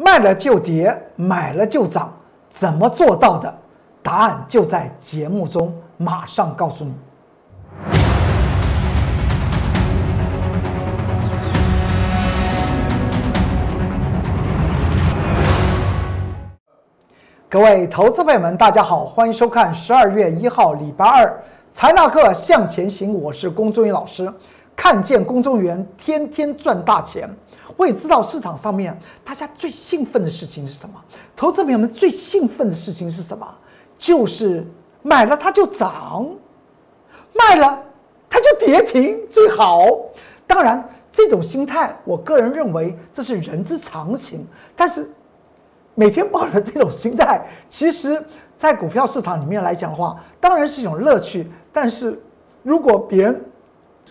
卖了就跌，买了就涨，怎么做到的？答案就在节目中，马上告诉你。各位投资朋友们，大家好，欢迎收看十二月一号礼拜二财纳课向前行，我是龚忠云老师。看见公众员天天赚大钱，我也知道市场上面大家最兴奋的事情是什么？投资朋友们最兴奋的事情是什么？就是买了它就涨，卖了它就跌停，最好。当然，这种心态，我个人认为这是人之常情。但是，每天抱着这种心态，其实，在股票市场里面来讲的话，当然是一种乐趣。但是，如果别人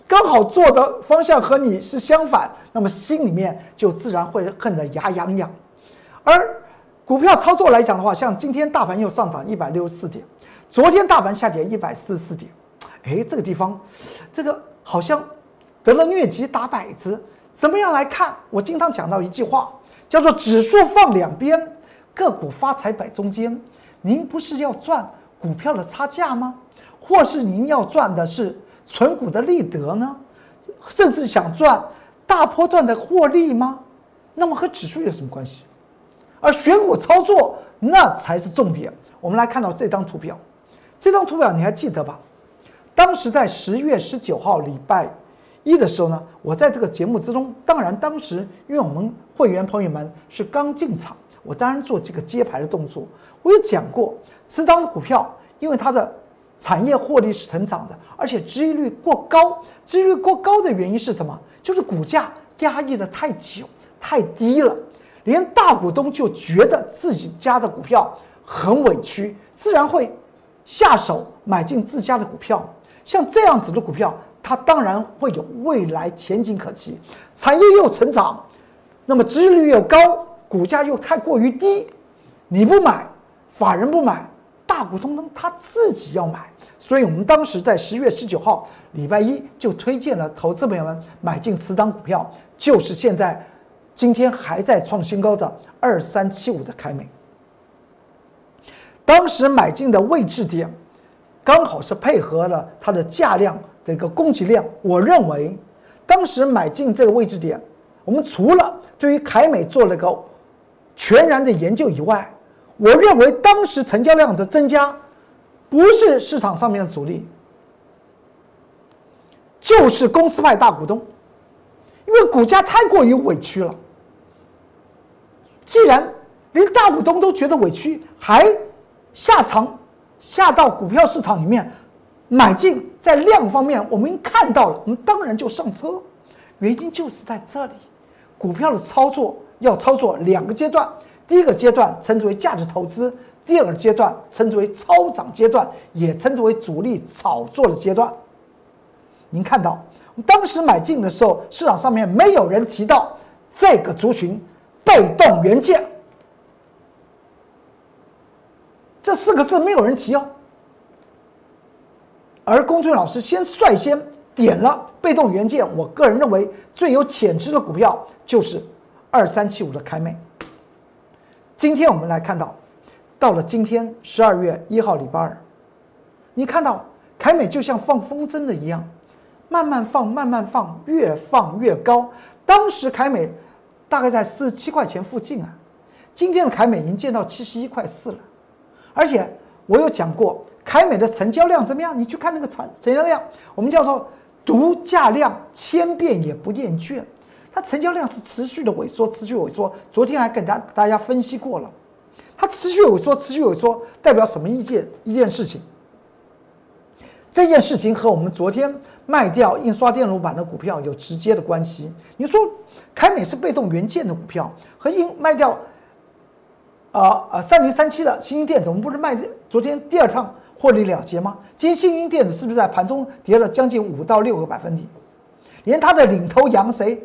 刚好做的方向和你是相反，那么心里面就自然会恨得牙痒痒。而股票操作来讲的话，像今天大盘又上涨一百六十四点，昨天大盘下跌一百四十四点，哎，这个地方，这个好像得了疟疾打摆子。怎么样来看？我经常讲到一句话，叫做指数放两边，个股发财摆中间。您不是要赚股票的差价吗？或是您要赚的是？存股的利得呢，甚至想赚大波段的获利吗？那么和指数有什么关系？而选股操作那才是重点。我们来看到这张图表，这张图表你还记得吧？当时在十月十九号礼拜一的时候呢，我在这个节目之中，当然当时因为我们会员朋友们是刚进场，我当然做这个接牌的动作。我有讲过，这张股票因为它的。产业获利是成长的，而且收益率过高。收益率过高的原因是什么？就是股价压抑的太久、太低了，连大股东就觉得自己家的股票很委屈，自然会下手买进自家的股票。像这样子的股票，它当然会有未来前景可期，产业又成长，那么收益率又高，股价又太过于低，你不买，法人不买。大股东呢，他自己要买，所以我们当时在十月十九号礼拜一就推荐了投资朋友们买进此档股票，就是现在今天还在创新高的二三七五的凯美。当时买进的位置点，刚好是配合了它的价量的一个供给量。我认为，当时买进这个位置点，我们除了对于凯美做了个全然的研究以外，我认为当时成交量的增加，不是市场上面的主力，就是公司派大股东，因为股价太过于委屈了。既然连大股东都觉得委屈，还下场下到股票市场里面买进，在量方面我们看到了，我们当然就上车。原因就是在这里，股票的操作要操作两个阶段。第一个阶段称之为价值投资，第二个阶段称之为超涨阶段，也称之为主力炒作的阶段。您看到，当时买进的时候，市场上面没有人提到这个族群“被动元件”这四个字，没有人提哦。而龚俊老师先率先点了“被动元件”，我个人认为最有潜质的股票就是二三七五的开妹。今天我们来看到，到了今天十二月一号礼拜二，你看到凯美就像放风筝的一样，慢慢放，慢慢放，越放越高。当时凯美大概在四十七块钱附近啊，今天的凯美已经见到七十一块四了。而且我有讲过，凯美的成交量怎么样？你去看那个成成交量，我们叫做独价量，千遍也不厌倦。它成交量是持续的萎缩，持续萎缩。昨天还跟大大家分析过了，它持续萎缩，持续萎缩，代表什么意见？一件事情，这件事情和我们昨天卖掉印刷电路板的股票有直接的关系。你说凯美是被动元件的股票，和印卖掉，啊啊三零三七的新兴电子，我们不是卖昨天第二趟获利了结吗？今天新兴电子是不是在盘中跌了将近五到六个百分点？连它的领头羊谁？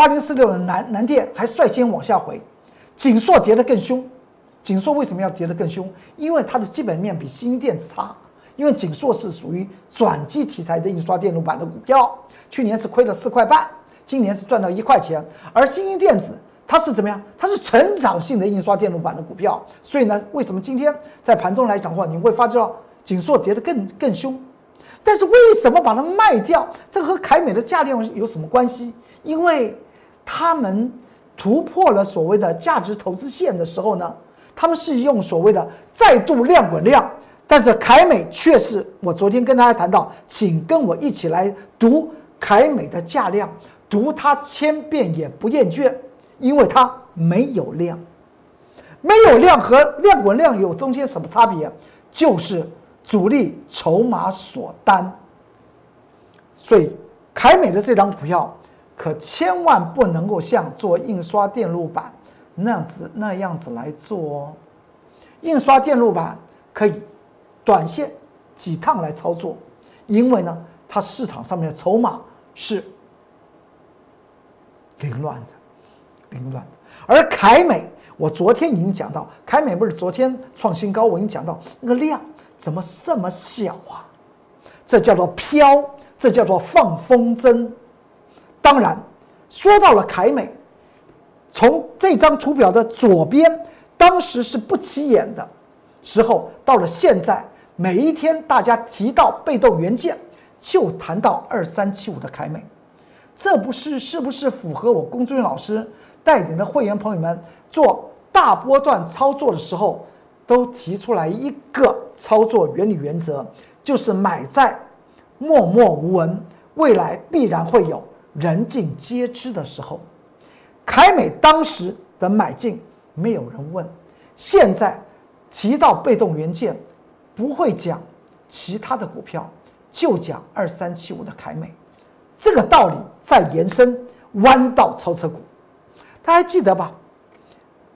八零四六的南南电还率先往下回，锦硕跌得更凶。锦硕为什么要跌得更凶？因为它的基本面比新电子差。因为锦硕是属于转机题材的印刷电路板的股票，去年是亏了四块半，今年是赚到一块钱。而新兴电子它是怎么样？它是成长性的印刷电路板的股票，所以呢，为什么今天在盘中来讲的话，你会发觉到锦硕跌得更更凶？但是为什么把它卖掉？这和凯美的价量有什么关系？因为他们突破了所谓的价值投资线的时候呢，他们是用所谓的再度量滚量，但是凯美却是我昨天跟大家谈到，请跟我一起来读凯美的价量，读它千遍也不厌倦。因为它没有量，没有量和量滚量有中间什么差别？就是主力筹码所单。所以凯美的这张股票可千万不能够像做印刷电路板那样子那样子来做哦。印刷电路板可以短线几趟来操作，因为呢，它市场上面的筹码是凌乱的。凌乱，而凯美，我昨天已经讲到，凯美不是昨天创新高，我已经讲到那个量怎么这么小啊？这叫做飘，这叫做放风筝。当然，说到了凯美，从这张图表的左边，当时是不起眼的时候，到了现在，每一天大家提到被动元件，就谈到二三七五的凯美，这不是是不是符合我龚尊老师？带领的会员朋友们做大波段操作的时候，都提出来一个操作原理原则，就是买在默默无闻，未来必然会有人尽皆知的时候。凯美当时的买进没有人问，现在提到被动元件，不会讲其他的股票，就讲二三七五的凯美，这个道理再延伸弯道超车股。大家记得吧？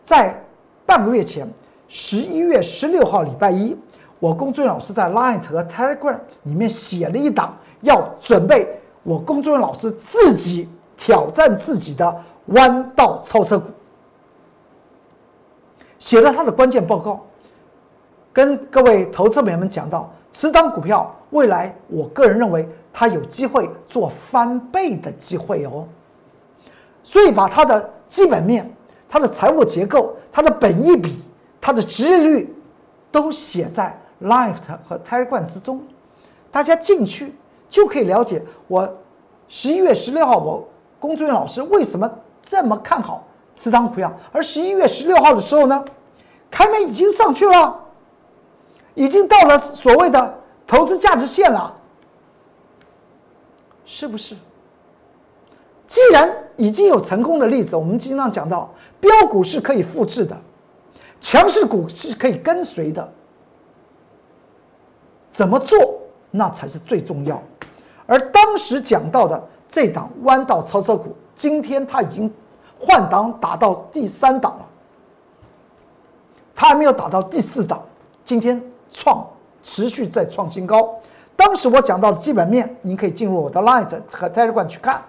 在半个月前，十一月十六号礼拜一，我龚俊老师在 Line 和 Telegram 里面写了一档，要准备我龚俊老师自己挑战自己的弯道超车股，写了他的关键报告，跟各位投资朋友们讲到，此档股票未来，我个人认为它有机会做翻倍的机会哦，所以把它的。基本面、它的财务结构、它的本益比、它的值利率，都写在 Light 和 Telegram 之中，大家进去就可以了解我十一月十六号我龚作人老师为什么这么看好持仓股票，而十一月十六号的时候呢，开门已经上去了，已经到了所谓的投资价值线了，是不是？既然已经有成功的例子，我们经常讲到，标股是可以复制的，强势股是可以跟随的。怎么做，那才是最重要。而当时讲到的这档弯道超车股，今天它已经换档打到第三档了，它还没有打到第四档，今天创持续在创新高。当时我讲到的基本面，您可以进入我的 Light 和 Telegram 去看。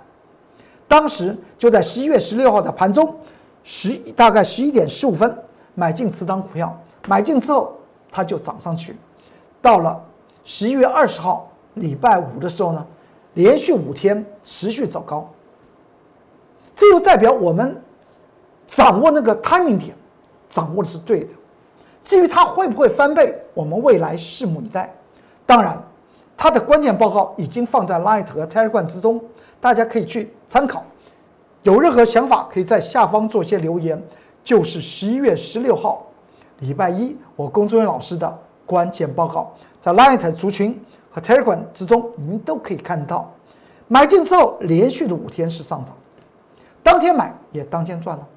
当时就在十一月十六号的盘中，十大概十一点十五分买进此张股票，买进之后它就涨上去，到了十一月二十号礼拜五的时候呢，连续五天持续走高，这就代表我们掌握那个 timing 点，掌握的是对的。至于它会不会翻倍，我们未来拭目以待。当然，它的关键报告已经放在 Light 和 Telegram 之中。大家可以去参考，有任何想法可以在下方做些留言。就是十一月十六号，礼拜一，我龚作人老师的关键报告，在 Light 族群和 Telegram 之中，您都可以看到。买进之后，连续的五天是上涨，当天买也当天赚了。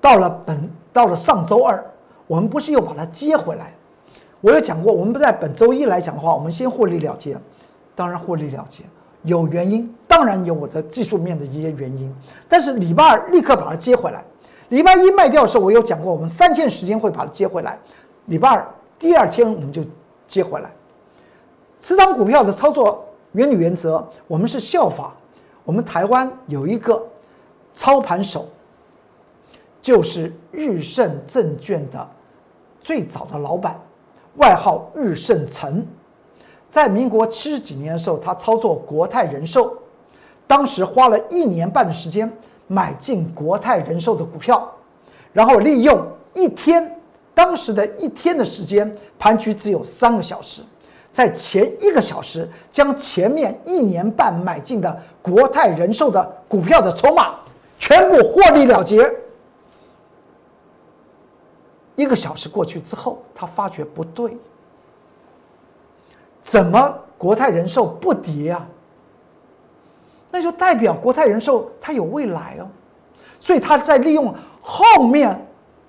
到了本到了上周二，我们不是又把它接回来？我有讲过，我们不在本周一来讲的话，我们先获利了结。当然获利了结，有原因，当然有我的技术面的一些原因。但是礼拜二立刻把它接回来，礼拜一卖掉的时候，我有讲过，我们三天时间会把它接回来。礼拜二第二天我们就接回来。持仓股票的操作原理原则，我们是效法我们台湾有一个操盘手，就是日盛证券的最早的老板，外号日盛成。在民国七十几年的时候，他操作国泰人寿，当时花了一年半的时间，买进国泰人寿的股票，然后利用一天当时的一天的时间，盘局只有三个小时，在前一个小时将前面一年半买进的国泰人寿的股票的筹码全部获利了结。一个小时过去之后，他发觉不对，怎么国泰人寿不跌啊？那就代表国泰人寿它有未来哦，所以他在利用后面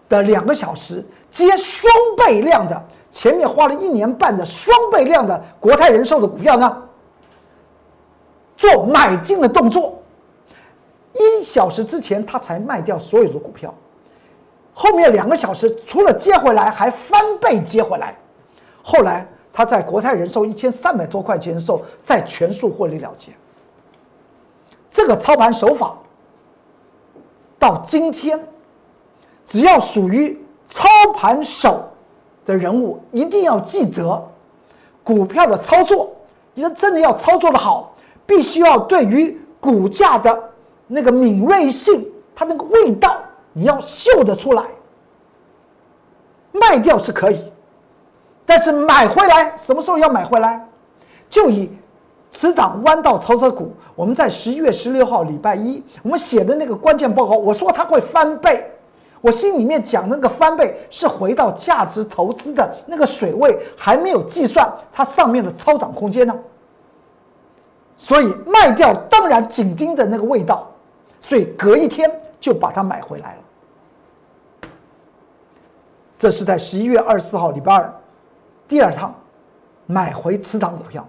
的两个小时接双倍量的，前面花了一年半的双倍量的国泰人寿的股票呢，做买进的动作。一小时之前他才卖掉所有的股票，后面两个小时除了接回来，还翻倍接回来。后来他在国泰人寿一千三百多块钱的时候，再全数获利了结。这个操盘手法，到今天，只要属于操盘手的人物，一定要记得，股票的操作，你要真的要操作的好，必须要对于股价的那个敏锐性，它那个味道，你要嗅得出来。卖掉是可以，但是买回来，什么时候要买回来？就以。此档弯道超车股，我们在十一月十六号礼拜一，我们写的那个关键报告，我说它会翻倍，我心里面讲那个翻倍是回到价值投资的那个水位，还没有计算它上面的超涨空间呢。所以卖掉当然紧盯的那个味道，所以隔一天就把它买回来了。这是在十一月二十四号礼拜二，第二趟买回此档股票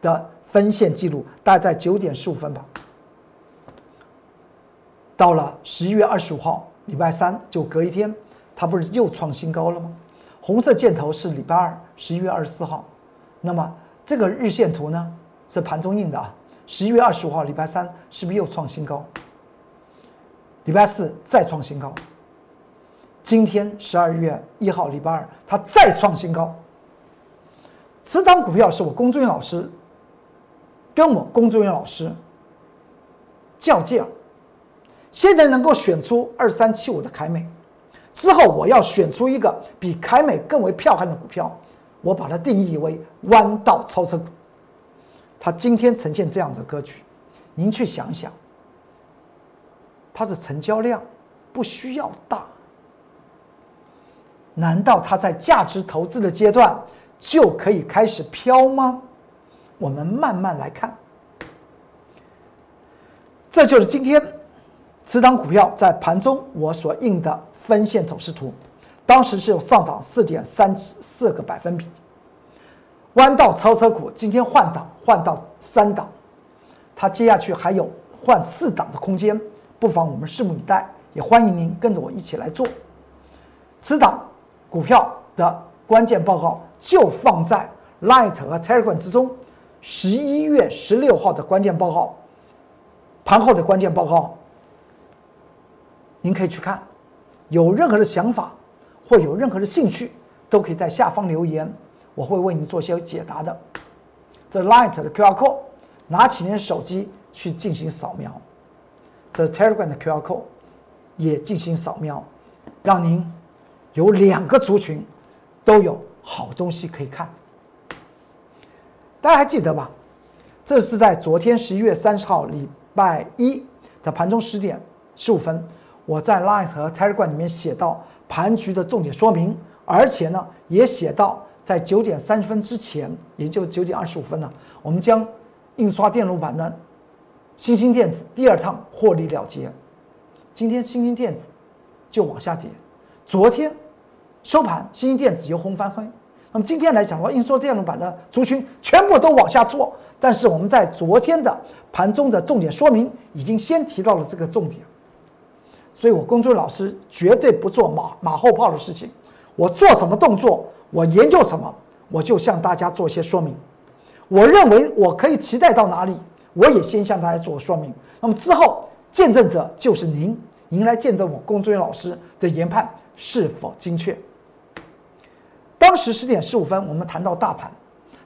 的。分线记录大概在九点十五分吧。到了十一月二十五号，礼拜三就隔一天，它不是又创新高了吗？红色箭头是礼拜二，十一月二十四号。那么这个日线图呢，是盘中印的啊。十一月二十五号，礼拜三是不是又创新高？礼拜四再创新高。今天十二月一号，礼拜二，它再创新高。此档股票是我龚俊老师。跟我工作人员老师较劲儿，现在能够选出二三七五的凯美，之后我要选出一个比凯美更为彪悍的股票，我把它定义为弯道超车股。它今天呈现这样的格局，您去想想，它的成交量不需要大，难道它在价值投资的阶段就可以开始飘吗？我们慢慢来看，这就是今天此档股票在盘中我所印的分线走势图，当时是有上涨四点三四个百分比。弯道超车股今天换挡换到三档，它接下去还有换四档的空间，不妨我们拭目以待，也欢迎您跟着我一起来做。此档股票的关键报告就放在 Light 和 Telegram 之中。十一月十六号的关键报告，盘后的关键报告，您可以去看。有任何的想法或有任何的兴趣，都可以在下方留言，我会为你做些解答的。The Light 的 QR code，拿起您的手机去进行扫描；；The Telegram 的 QR code 也进行扫描，让您有两个族群都有好东西可以看。大家还记得吧？这是在昨天十一月三十号礼拜一的盘中十点十五分，我在 Line 和 Telegram 里面写到盘局的重点说明，而且呢也写到在九点三十分之前，也就九点二十五分呢，我们将印刷电路板的新兴电子第二趟获利了结。今天新兴电子就往下跌，昨天收盘新兴电子由红翻黑。那么今天来讲的话，印刷电路板的族群全部都往下挫，但是我们在昨天的盘中的重点说明已经先提到了这个重点，所以我公孙老师绝对不做马马后炮的事情，我做什么动作，我研究什么，我就向大家做一些说明。我认为我可以期待到哪里，我也先向大家做说明。那么之后见证者就是您，您来见证我公孙老师的研判是否精确。当时十点十五分，我们谈到大盘，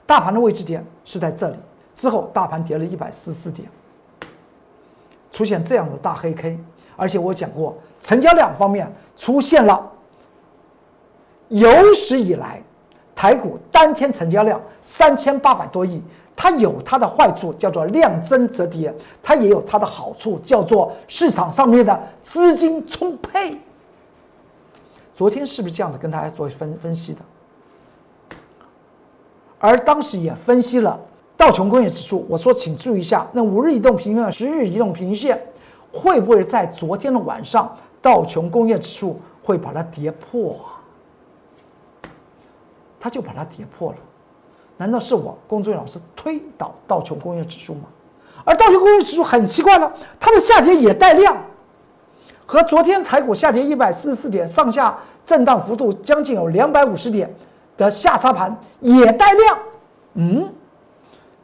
大盘的位置点是在这里。之后，大盘跌了一百四十四点。出现这样的大黑 K，而且我讲过，成交量方面出现了有史以来台股单天成交量三千八百多亿。它有它的坏处，叫做量增则跌；它也有它的好处，叫做市场上面的资金充沛。昨天是不是这样子跟大家做分分析的？而当时也分析了道琼工业指数，我说请注意一下，那五日移动平均线、十日移动平均线会不会在昨天的晚上，道琼工业指数会把它跌破？它就把它跌破了。难道是我工作人员老师推倒道琼工业指数吗？而道琼工业指数很奇怪了，它的下跌也带量，和昨天台股下跌一百四十四点，上下震荡幅度将近有两百五十点的下杀盘也带量。嗯，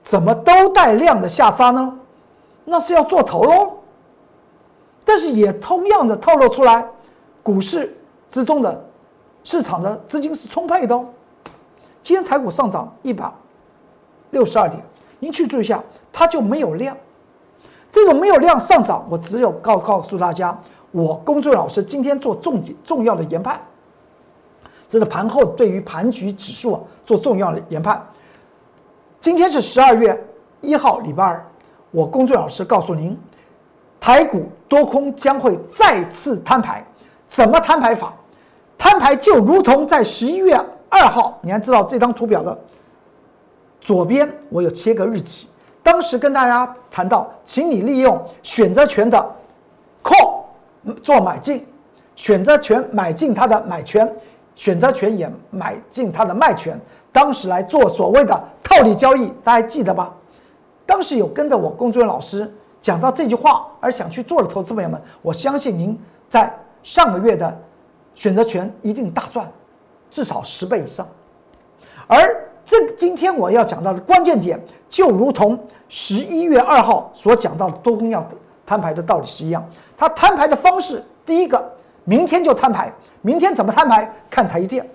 怎么都带量的下杀呢？那是要做头喽。但是也同样的透露出来，股市之中的市场的资金是充沛的哦。今天台股上涨一百六十二点，您去注意一下，它就没有量。这种没有量上涨，我只有告告诉大家，我工作老师今天做重点重要的研判，这是盘后对于盘局指数啊做重要的研判。今天是十二月一号，礼拜二，我工作老师告诉您，台股多空将会再次摊牌，怎么摊牌法？摊牌就如同在十一月。二号，你还知道这张图表的左边我有切个日期。当时跟大家谈到，请你利用选择权的 call 做买进，选择权买进它的买权，选择权也买进它的卖权。当时来做所谓的套利交易，大家记得吧？当时有跟着我工作人员老师讲到这句话而想去做的投资朋友们，我相信您在上个月的选择权一定大赚。至少十倍以上，而这今天我要讲到的关键点，就如同十一月二号所讲到的多空要摊牌的道理是一样。它摊牌的方式，第一个，明天就摊牌，明天怎么摊牌？看台积电。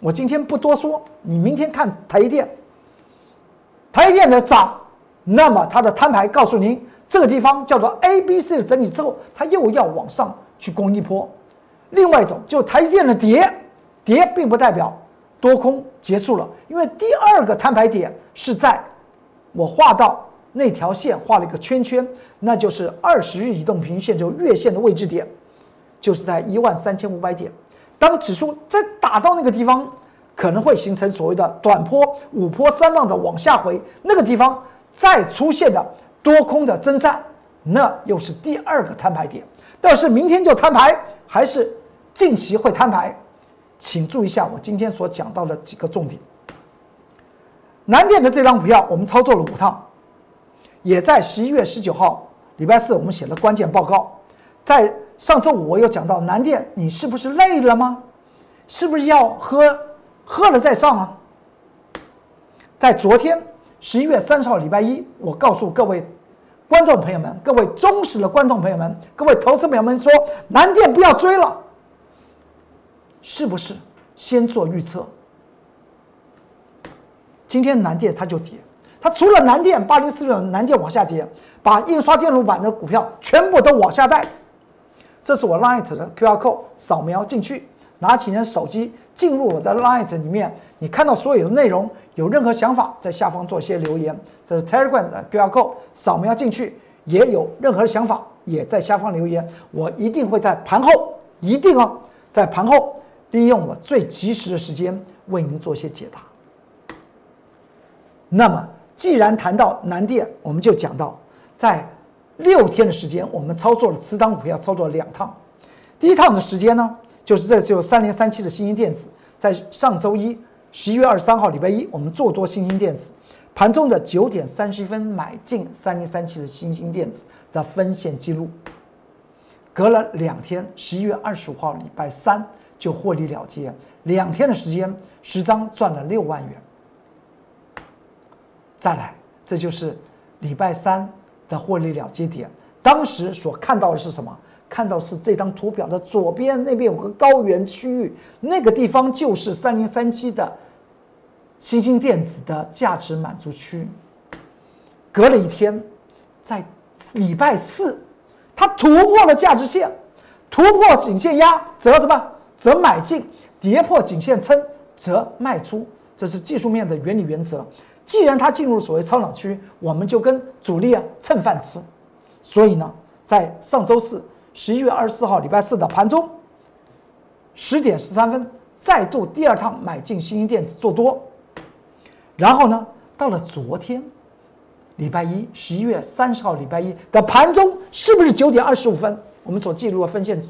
我今天不多说，你明天看台积电，台积电的涨，那么它的摊牌告诉您，这个地方叫做 A、B、C 的整理之后，它又要往上去攻一波。另外一种就台积电的跌。跌并不代表多空结束了，因为第二个摊牌点是在我画到那条线画了一个圈圈，那就是二十日移动平均线就月线的位置点，就是在一万三千五百点。当指数再打到那个地方，可能会形成所谓的短波五波三浪的往下回，那个地方再出现的多空的征战，那又是第二个摊牌点。但是明天就摊牌，还是近期会摊牌？请注意一下我今天所讲到的几个重点。南电的这张股票，我们操作了五趟，也在十一月十九号礼拜四，我们写了关键报告。在上周五，我又讲到南电，你是不是累了吗？是不是要喝喝了再上啊？在昨天十一月三十号礼拜一，我告诉各位观众朋友们、各位忠实的观众朋友们、各位投资朋友们说，南电不要追了。是不是先做预测？今天南电它就跌，它除了南电八零四六南电往下跌，把印刷电路板的股票全部都往下带。这是我 Light 的 QR code，扫描进去，拿起你的手机进入我的 Light 里面，你看到所有的内容，有任何想法在下方做一些留言。这是 Telegram 的 QR code，扫描进去，也有任何想法也在下方留言，我一定会在盘后，一定哦，在盘后。利用我最及时的时间为您做一些解答。那么，既然谈到南电，我们就讲到，在六天的时间，我们操作了持仓股票，操作了两趟。第一趟的时间呢，就是这就三零三七的新兴电子，在上周一十一月二十三号礼拜一，我们做多新兴电子，盘中的九点三十分买进三零三七的新兴电子的分线记录。隔了两天，十一月二十五号礼拜三。就获利了结，两天的时间，十张赚了六万元。再来，这就是礼拜三的获利了结点。当时所看到的是什么？看到是这张图表的左边那边有个高原区域，那个地方就是三零三七的新兴电子的价值满足区。隔了一天，在礼拜四它突破了价值线，突破颈线压，则什么？则买进；跌破颈线撑，则卖出。这是技术面的原理原则。既然它进入所谓超涨区，我们就跟主力啊蹭饭吃。所以呢，在上周四十一月二十四号礼拜四的盘中，十点十三分再度第二趟买进新兴电子做多，然后呢，到了昨天礼拜一十一月三十号礼拜一的盘中，是不是九点二十五分？我们所记录的分线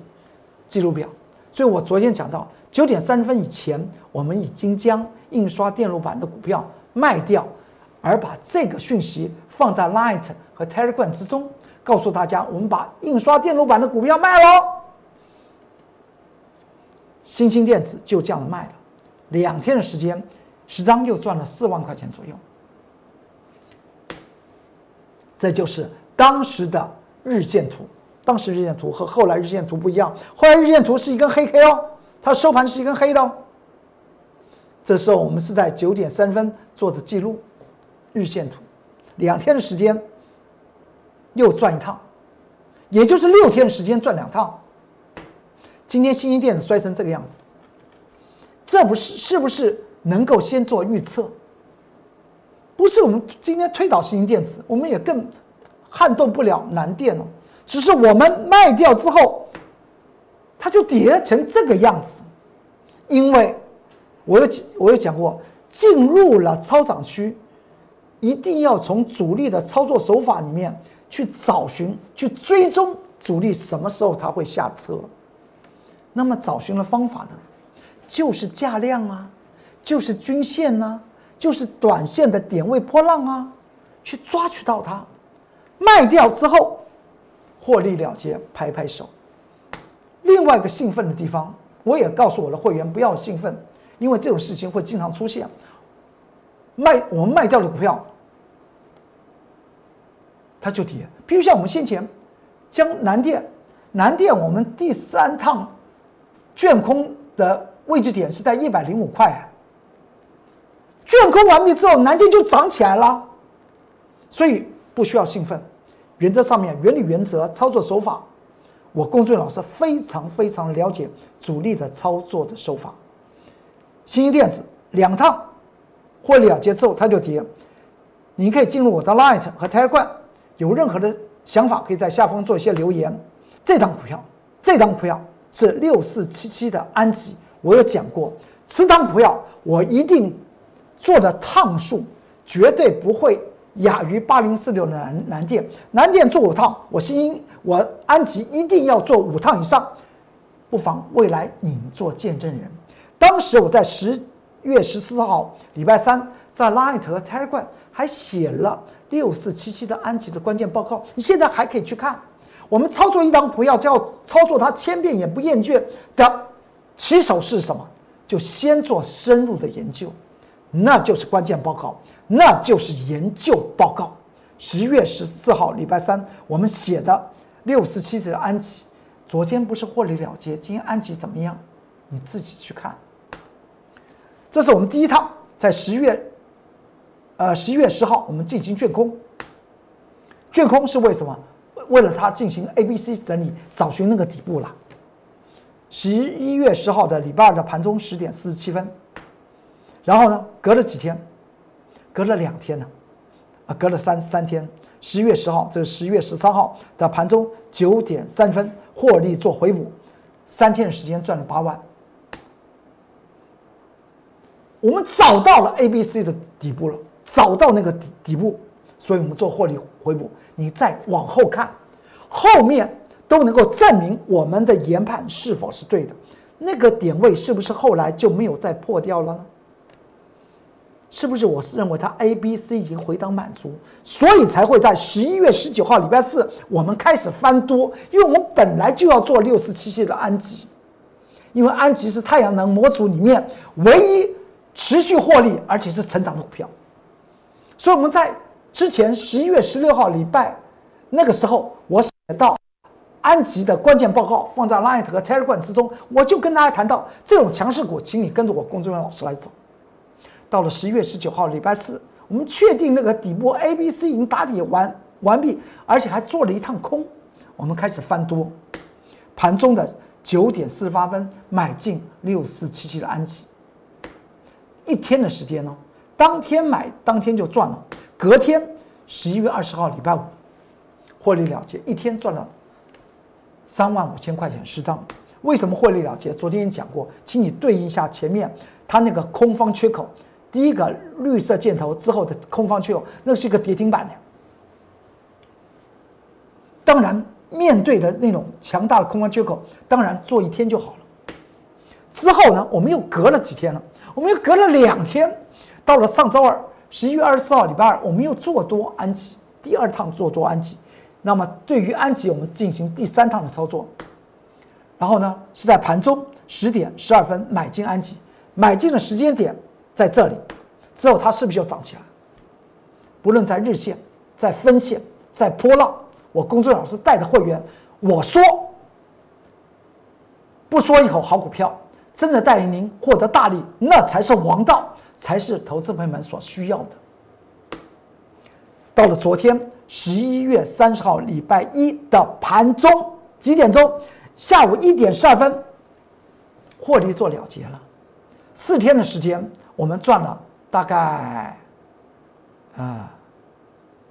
记录表。所以我昨天讲到九点三十分以前，我们已经将印刷电路板的股票。卖掉，而把这个讯息放在 Light 和 Telegram 之中，告诉大家，我们把印刷电路板的股票卖了。新兴电子就这样卖了，两天的时间，十张又赚了四万块钱左右。这就是当时的日线图，当时日线图和后来日线图不一样，后来日线图是一根黑 K 哦，它收盘是一根黑的哦。这时候我们是在九点三分做的记录，日线图，两天的时间又赚一趟，也就是六天时间赚两趟。今天新兴电子摔成这个样子，这不是是不是能够先做预测？不是我们今天推倒新兴电子，我们也更撼动不了南电了。只是我们卖掉之后，它就跌成这个样子，因为。我有我有讲过，进入了超涨区，一定要从主力的操作手法里面去找寻、去追踪主力什么时候它会下车。那么找寻的方法呢，就是价量啊，就是均线呐，就是短线的点位波浪啊，去抓取到它，卖掉之后获利了结，拍拍手。另外一个兴奋的地方，我也告诉我的会员不要兴奋。因为这种事情会经常出现，卖我们卖掉的股票，它就跌。比如像我们先前将南电，南电我们第三趟卷空的位置点是在一百零五块，卷空完毕之后，南电就涨起来了，所以不需要兴奋。原则上面原理原则操作手法，我龚俊老师非常非常了解主力的操作的手法。新一电子两趟获利了结之后，它就跌。你可以进入我的 Light 和 Telegram，有任何的想法可以在下方做一些留言。这档股票，这档股票是六四七七的安吉，我有讲过，此档股票我一定做的趟数绝对不会亚于八零四六的南南电。南电做五趟，我新我安吉一定要做五趟以上。不妨未来你做见证人。当时我在十月十四号礼拜三，在 Line 和 Telegram 还写了六四七七的安吉的关键报告，你现在还可以去看。我们操作一张股票，就要操作它千遍也不厌倦的起手是什么？就先做深入的研究，那就是关键报告，那就是研究报告。十月十四号礼拜三，我们写的六四七七的安吉，昨天不是获利了结，今天安吉怎么样？你自己去看。这是我们第一套，在十月，呃，十一月十号，我们进行卷空。卷空是为什么？为了它进行 A、B、C 整理，找寻那个底部了。十一月十号的礼拜二的盘中十点四十七分，然后呢，隔了几天，隔了两天呢，啊，隔了三三天。十一月十号，这是十一月十三号的盘中九点三分，获利做回补，三天的时间赚了八万。我们找到了 A、B、C 的底部了，找到那个底底部，所以我们做获利回补。你再往后看，后面都能够证明我们的研判是否是对的。那个点位是不是后来就没有再破掉了呢？是不是我是认为它 A、B、C 已经回档满足，所以才会在十一月十九号礼拜四我们开始翻多？因为我们本来就要做六四七七的安吉，因为安吉是太阳能模组里面唯一。持续获利，而且是成长的股票，所以我们在之前十一月十六号礼拜那个时候，我写到安吉的关键报告放在 Line 和 Telegram 之中，我就跟大家谈到这种强势股，请你跟着我工作人员老师来走。到了十一月十九号礼拜四，我们确定那个底部 A、B、C 已经打底完完毕，而且还做了一趟空。我们开始翻多，盘中的九点四十八分买进六四七七的安吉，一天的时间呢，当天买当天就赚了。隔天十一月二十号礼拜五获利了结，一天赚了三万五千块钱十张。为什么获利了结？昨天讲过，请你对应一下前面它那个空方缺口，第一个绿色箭头之后的空方缺口，那是一个跌停板的。当然，面对的那种强大的空方缺口，当然做一天就好了。之后呢，我们又隔了几天了，我们又隔了两天，到了上周二，十一月二十四号礼拜二，我们又做多安吉，第二趟做多安吉。那么对于安吉，我们进行第三趟的操作。然后呢，是在盘中十点十二分买进安吉，买进的时间点在这里，之后它是不是就涨起来？不论在日线、在分线、在波浪。我工作老师带的会员，我说不说一口好股票，真的带领您获得大利，那才是王道，才是投资朋友们所需要的。到了昨天十一月三十号礼拜一的盘中几点钟？下午一点十二分，获利做了结了。四天的时间，我们赚了大概啊。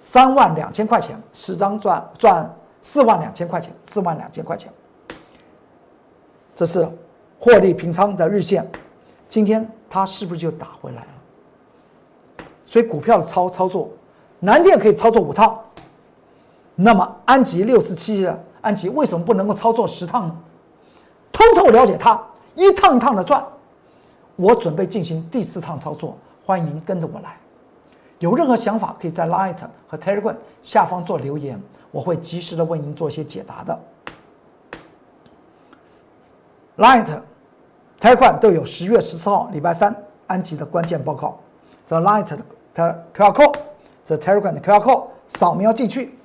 三万两千块钱，十张赚赚四万两千块钱，四万两千块钱。这是获利平仓的日线，今天它是不是就打回来了？所以股票的操操作，南电可以操作五趟，那么安吉六四七的安吉为什么不能够操作十趟呢？通透了解它，一趟一趟的赚。我准备进行第四趟操作，欢迎您跟着我来。有任何想法，可以在 Light 和 Telegram 下方做留言，我会及时的为您做一些解答的。Light、Telegram 都有十月十四号礼拜三安吉的关键报告。The Light 的 QR code，这 Telegram 的 QR code 扫描进去。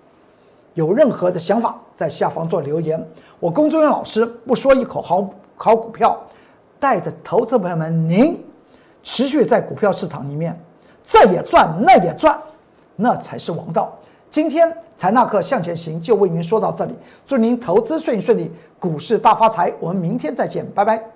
有任何的想法，在下方做留言。我龚忠元老师不说一口好好股票，带着投资朋友们，您持续在股票市场里面。这也赚，那也赚，那才是王道。今天财纳克向前行就为您说到这里，祝您投资顺顺利，股市大发财。我们明天再见，拜拜。